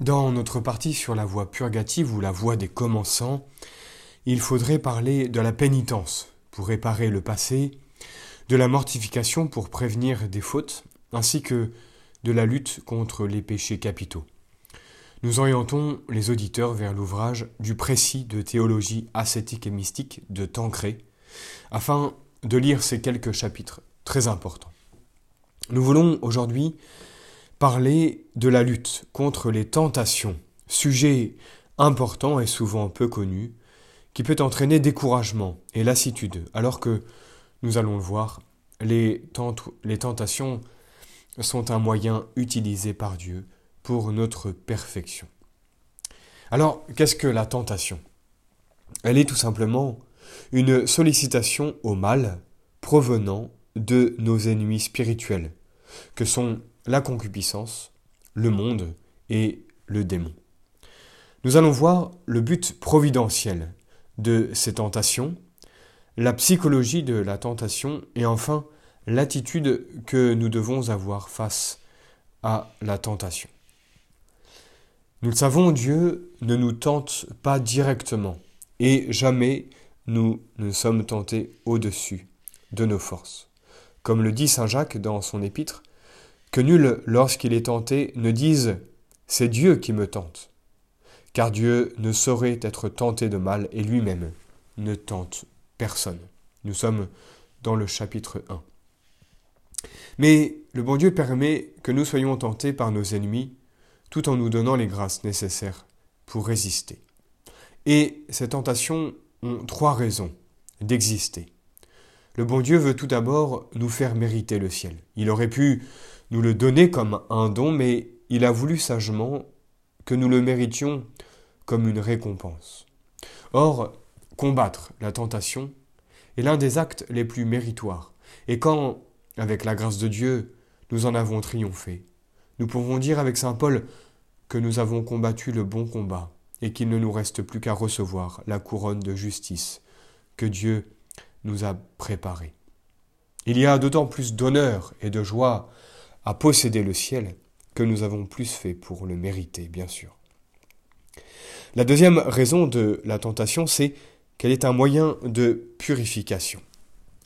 Dans notre partie sur la voie purgative ou la voie des commençants, il faudrait parler de la pénitence pour réparer le passé, de la mortification pour prévenir des fautes, ainsi que de la lutte contre les péchés capitaux. Nous orientons les auditeurs vers l'ouvrage du précis de théologie ascétique et mystique de Tancré, afin de lire ces quelques chapitres très importants. Nous voulons aujourd'hui parler de la lutte contre les tentations, sujet important et souvent peu connu, qui peut entraîner découragement et lassitude, alors que, nous allons le voir, les, tentations sont un moyen utilisé par Dieu pour notre perfection. Alors, qu'est-ce que la tentation? Elle est tout simplement une sollicitation au mal provenant de nos ennemis spirituels, que sont la concupiscence, le monde et le démon. Nous allons voir le but providentiel de ces tentations, la psychologie de la tentation et enfin l'attitude que nous devons avoir face à la tentation. Nous le savons, Dieu ne nous tente pas directement et jamais nous ne sommes tentés au-dessus de nos forces. Comme le dit Saint Jacques dans son épître, que nul, lorsqu'il est tenté, ne dise C'est Dieu qui me tente, car Dieu ne saurait être tenté de mal et lui-même ne tente personne. Nous sommes dans le chapitre 1. Mais le bon Dieu permet que nous soyons tentés par nos ennemis tout en nous donnant les grâces nécessaires pour résister. Et ces tentations ont trois raisons d'exister. Le bon Dieu veut tout d'abord nous faire mériter le ciel. Il aurait pu nous le donner comme un don, mais il a voulu sagement que nous le méritions comme une récompense. Or, combattre la tentation est l'un des actes les plus méritoires. Et quand, avec la grâce de Dieu, nous en avons triomphé, nous pouvons dire avec Saint Paul que nous avons combattu le bon combat et qu'il ne nous reste plus qu'à recevoir la couronne de justice que Dieu nous a préparée. Il y a d'autant plus d'honneur et de joie à posséder le ciel que nous avons plus fait pour le mériter, bien sûr. La deuxième raison de la tentation, c'est qu'elle est un moyen de purification.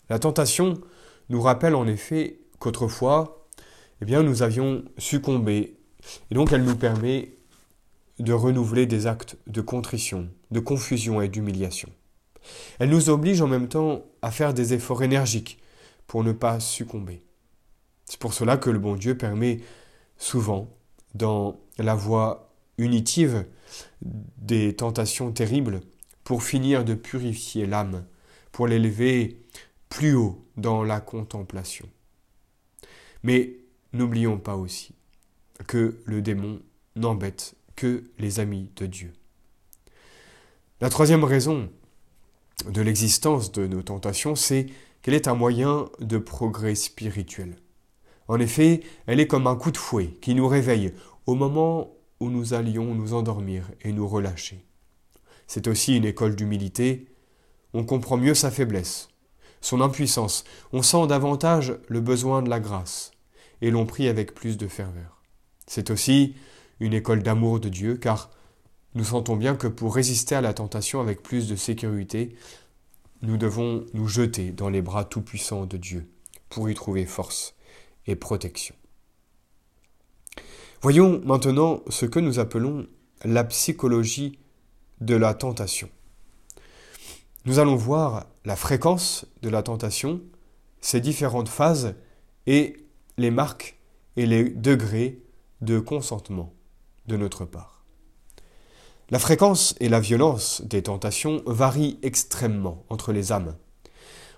La tentation nous rappelle en effet qu'autrefois, eh bien, nous avions succombé, et donc elle nous permet de renouveler des actes de contrition, de confusion et d'humiliation. Elle nous oblige en même temps à faire des efforts énergiques pour ne pas succomber. C'est pour cela que le bon Dieu permet souvent, dans la voie unitive des tentations terribles, pour finir de purifier l'âme, pour l'élever plus haut dans la contemplation. Mais n'oublions pas aussi que le démon n'embête que les amis de Dieu. La troisième raison de l'existence de nos tentations, c'est qu'elle est un moyen de progrès spirituel. En effet, elle est comme un coup de fouet qui nous réveille au moment où nous allions nous endormir et nous relâcher. C'est aussi une école d'humilité. On comprend mieux sa faiblesse, son impuissance, on sent davantage le besoin de la grâce, et l'on prie avec plus de ferveur. C'est aussi une école d'amour de Dieu, car nous sentons bien que pour résister à la tentation avec plus de sécurité, nous devons nous jeter dans les bras tout-puissants de Dieu pour y trouver force et protection. Voyons maintenant ce que nous appelons la psychologie de la tentation. Nous allons voir la fréquence de la tentation, ses différentes phases et les marques et les degrés de consentement de notre part. La fréquence et la violence des tentations varient extrêmement entre les âmes.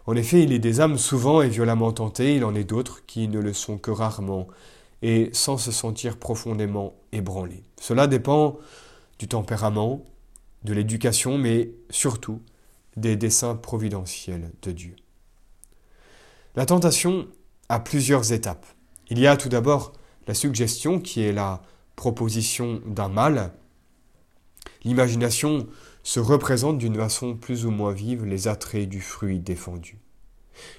En effet, il est des âmes souvent et violemment tentées, il en est d'autres qui ne le sont que rarement et sans se sentir profondément ébranlées. Cela dépend du tempérament, de l'éducation, mais surtout des desseins providentiels de Dieu. La tentation a plusieurs étapes. Il y a tout d'abord la suggestion qui est la proposition d'un mal. L'imagination se représente d'une façon plus ou moins vive les attraits du fruit défendu.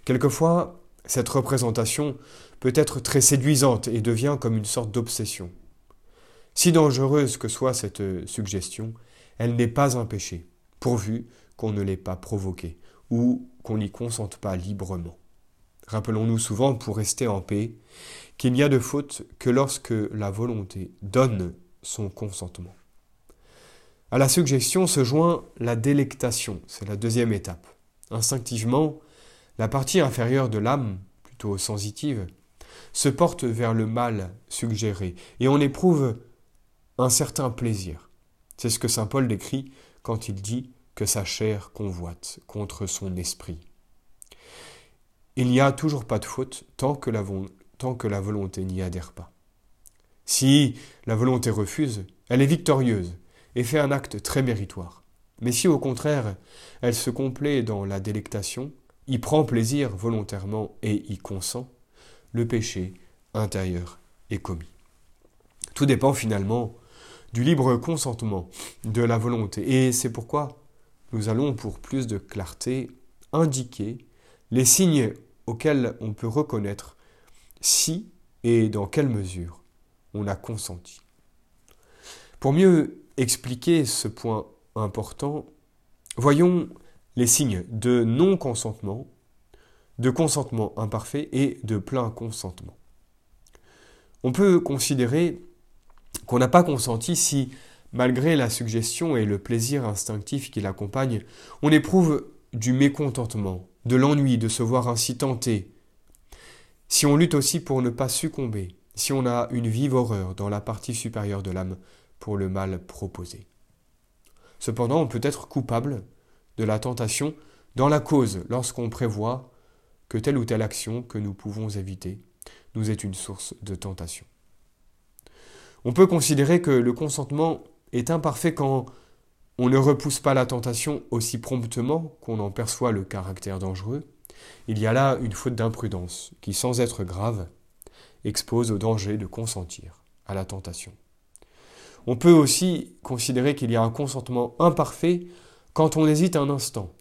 Quelquefois, cette représentation peut être très séduisante et devient comme une sorte d'obsession. Si dangereuse que soit cette suggestion, elle n'est pas un péché, pourvu qu'on ne l'ait pas provoqué ou qu'on n'y consente pas librement. Rappelons-nous souvent, pour rester en paix, qu'il n'y a de faute que lorsque la volonté donne son consentement. À la suggestion se joint la délectation, c'est la deuxième étape. Instinctivement, la partie inférieure de l'âme, plutôt sensitive, se porte vers le mal suggéré, et on éprouve un certain plaisir. C'est ce que Saint Paul décrit quand il dit que sa chair convoite contre son esprit. Il n'y a toujours pas de faute tant que la, tant que la volonté n'y adhère pas. Si la volonté refuse, elle est victorieuse et fait un acte très méritoire. Mais si au contraire elle se complaît dans la délectation, y prend plaisir volontairement et y consent, le péché intérieur est commis. Tout dépend finalement du libre consentement de la volonté. Et c'est pourquoi nous allons, pour plus de clarté, indiquer les signes auxquels on peut reconnaître si et dans quelle mesure on a consenti. Pour mieux expliquer ce point important, voyons les signes de non-consentement, de consentement imparfait et de plein consentement. On peut considérer qu'on n'a pas consenti si, malgré la suggestion et le plaisir instinctif qui l'accompagne, on éprouve du mécontentement, de l'ennui de se voir ainsi tenté, si on lutte aussi pour ne pas succomber, si on a une vive horreur dans la partie supérieure de l'âme pour le mal proposé. Cependant, on peut être coupable de la tentation dans la cause lorsqu'on prévoit que telle ou telle action que nous pouvons éviter nous est une source de tentation. On peut considérer que le consentement est imparfait quand on ne repousse pas la tentation aussi promptement qu'on en perçoit le caractère dangereux. Il y a là une faute d'imprudence qui, sans être grave, expose au danger de consentir à la tentation. On peut aussi considérer qu'il y a un consentement imparfait quand on hésite un instant.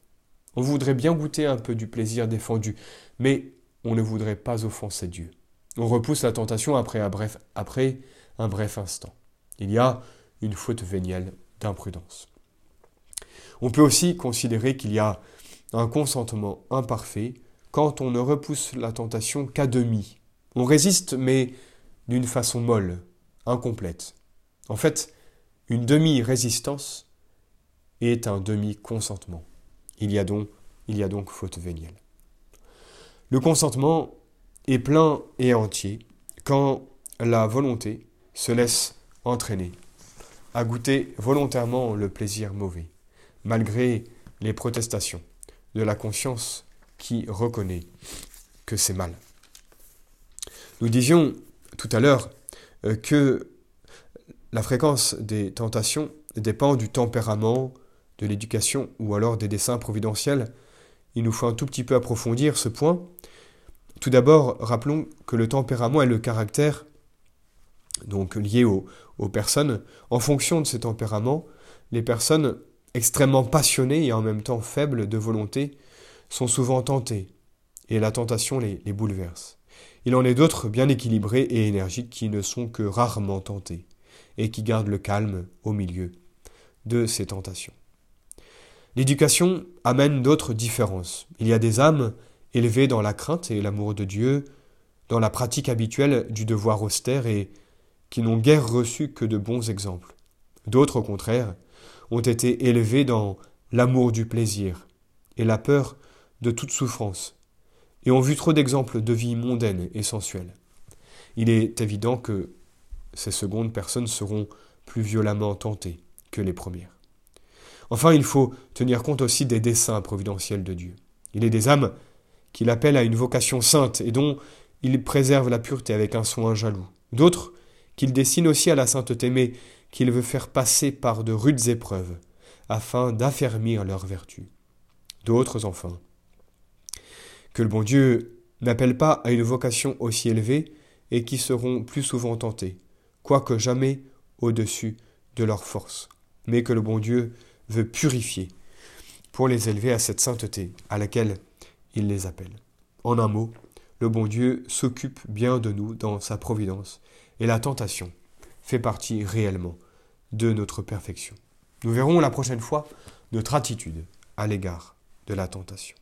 On voudrait bien goûter un peu du plaisir défendu, mais on ne voudrait pas offenser Dieu. On repousse la tentation après un bref, instant. Il y a une faute vénielle d'imprudence. On peut aussi considérer qu'il y a un consentement imparfait quand on ne repousse la tentation qu'à demi. On résiste, mais d'une façon molle, incomplète. En fait, une demi-résistance est un demi-consentement. Il y a donc, faute vénielle. Le consentement est plein et entier quand la volonté se laisse entraîner à goûter volontairement le plaisir mauvais, malgré les protestations de la conscience qui reconnaît que c'est mal. Nous disions tout à l'heure euh, que la fréquence des tentations dépend du tempérament, de l'éducation ou alors des desseins providentiels. Il nous faut un tout petit peu approfondir ce point. Tout d'abord, rappelons que le tempérament est le caractère donc lié aux, personnes. En fonction de ces tempéraments, les personnes extrêmement passionnées et en même temps faibles de volonté sont souvent tentées, et la tentation les, les bouleverse. Il en est d'autres bien équilibrés et énergiques qui ne sont que rarement tentés, et qui gardent le calme au milieu de ces tentations. L'éducation amène d'autres différences. Il y a des âmes élevées dans la crainte et l'amour de Dieu, dans la pratique habituelle du devoir austère et qui n'ont guère reçu que de bons exemples. D'autres, au contraire, ont été élevés dans l'amour du plaisir et la peur de toute souffrance, et ont vu trop d'exemples de vie mondaine et sensuelle. Il est évident que ces secondes personnes seront plus violemment tentées que les premières. Enfin, il faut tenir compte aussi des desseins providentiels de Dieu. Il est des âmes qu'il appelle à une vocation sainte et dont il préserve la pureté avec un soin jaloux. D'autres qu'il dessine aussi à la sainteté, mais qu'il veut faire passer par de rudes épreuves, afin d'affermir leur vertu. D'autres, enfin, que le bon Dieu n'appelle pas à une vocation aussi élevée et qui seront plus souvent tentés, quoique jamais au-dessus de leur force, mais que le bon Dieu veut purifier pour les élever à cette sainteté à laquelle il les appelle. En un mot, le bon Dieu s'occupe bien de nous dans sa providence et la tentation fait partie réellement de notre perfection. Nous verrons la prochaine fois notre attitude à l'égard de la tentation.